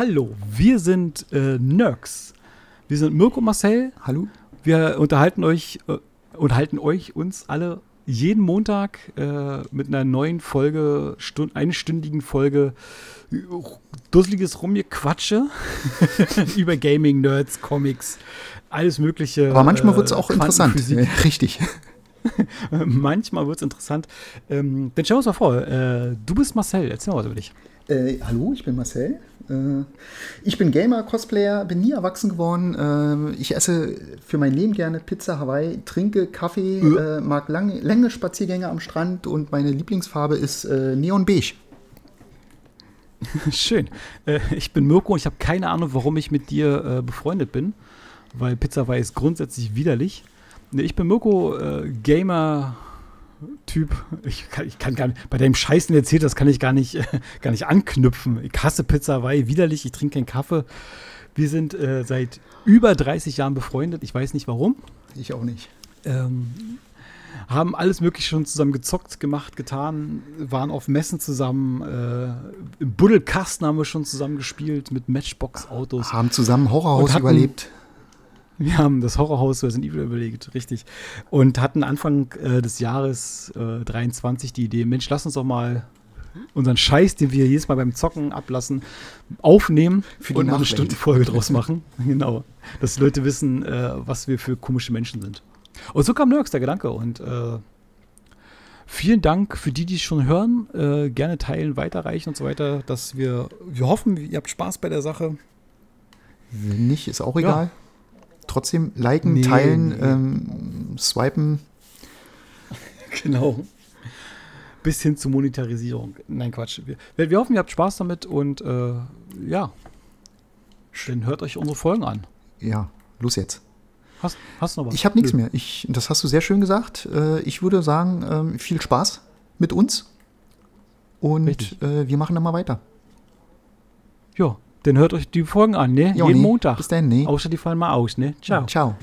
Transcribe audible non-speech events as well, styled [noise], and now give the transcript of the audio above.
Hallo, wir sind äh, Nerks. Wir sind Mirko Marcel. Hallo. Wir unterhalten euch, äh, unterhalten euch, uns alle jeden Montag äh, mit einer neuen Folge, Stund, einstündigen Folge äh, dusseliges Rumgequatsche [laughs] über Gaming, Nerds, Comics, alles Mögliche. Aber manchmal wird es auch interessant. [laughs] Richtig. [laughs] manchmal wird es interessant. Ähm, dann stellen wir uns mal vor, äh, du bist Marcel, erzähl mal was über dich. Äh, hallo, ich bin Marcel. Äh, ich bin Gamer, Cosplayer, bin nie erwachsen geworden. Äh, ich esse für mein Leben gerne Pizza Hawaii, trinke Kaffee, äh. mag lange, lange Spaziergänge am Strand und meine Lieblingsfarbe ist äh, Neon Beige. [laughs] Schön. Ich bin Mirko und ich habe keine Ahnung, warum ich mit dir befreundet bin, weil Pizza Hawaii ist grundsätzlich widerlich. Ich bin Mirko, Gamer, Typ. Ich kann, ich kann gar nicht, bei deinem Scheiß, den erzählt das kann ich gar nicht, äh, gar nicht anknüpfen. Ich hasse Pizza Hawaii, widerlich, ich trinke keinen Kaffee. Wir sind äh, seit über 30 Jahren befreundet. Ich weiß nicht warum. Ich auch nicht. Ähm, haben alles Mögliche schon zusammen gezockt, gemacht, getan, waren auf Messen zusammen. Äh, Im Buddelkasten haben wir schon zusammen gespielt mit Matchbox-Autos. Haben zusammen Horrorhaus hatten, überlebt. Wir haben das Horrorhaus Resident Evil überlegt, richtig. Und hatten Anfang äh, des Jahres äh, 23 die Idee, Mensch, lass uns doch mal unseren Scheiß, den wir jedes Mal beim Zocken ablassen, aufnehmen für die und eine Stundenfolge draus machen. [laughs] genau. Dass Leute wissen, äh, was wir für komische Menschen sind. Und so kam Nerks der Gedanke. Und äh, vielen Dank für die, die es schon hören. Äh, gerne teilen, weiterreichen und so weiter. Dass wir, wir hoffen, ihr habt Spaß bei der Sache. Wenn nicht, ist auch egal. Ja trotzdem liken, nee, teilen, nee. Ähm, swipen. [laughs] Genau. Bis hin zur Monetarisierung. Nein, Quatsch. Wir, wir hoffen, ihr habt Spaß damit und äh, ja. Dann hört euch unsere Folgen an. Ja, los jetzt. Hast, hast du noch was? Ich habe nichts mehr. Ich, das hast du sehr schön gesagt. Äh, ich würde sagen, ähm, viel Spaß mit uns. Und äh, wir machen dann mal weiter. Ja, dann hört euch die Folgen an, ne? Jo, Jeden nee. Montag. Bis dann, ne? Außer die fallen mal aus, ne? Ciao. Ciao.